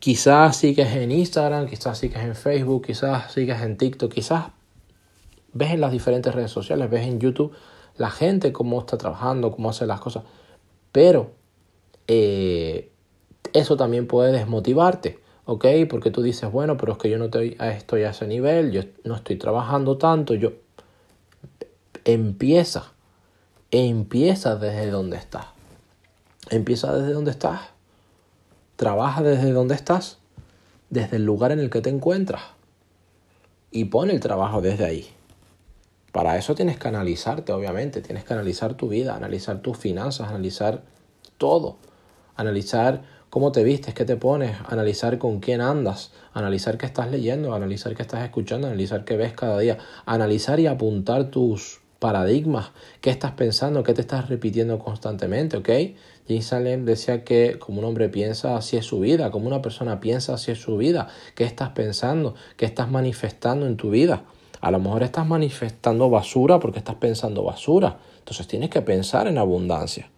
quizás sigues en Instagram, quizás sigues en Facebook, quizás sigues en TikTok, quizás ves en las diferentes redes sociales, ves en YouTube la gente cómo está trabajando, cómo hace las cosas. Pero eh, eso también puede desmotivarte, ¿ok? Porque tú dices, bueno, pero es que yo no estoy, estoy a ese nivel, yo no estoy trabajando tanto, yo... Empieza, empieza desde donde estás. Empieza desde donde estás. Trabaja desde donde estás, desde el lugar en el que te encuentras. Y pon el trabajo desde ahí. Para eso tienes que analizarte, obviamente. Tienes que analizar tu vida, analizar tus finanzas, analizar todo. Analizar cómo te vistes, qué te pones, analizar con quién andas, analizar qué estás leyendo, analizar qué estás escuchando, analizar qué ves cada día, analizar y apuntar tus paradigmas, qué estás pensando, qué te estás repitiendo constantemente, ¿ok? James Salem decía que como un hombre piensa, así es su vida, como una persona piensa, así es su vida, qué estás pensando, qué estás manifestando en tu vida. A lo mejor estás manifestando basura porque estás pensando basura. Entonces tienes que pensar en abundancia.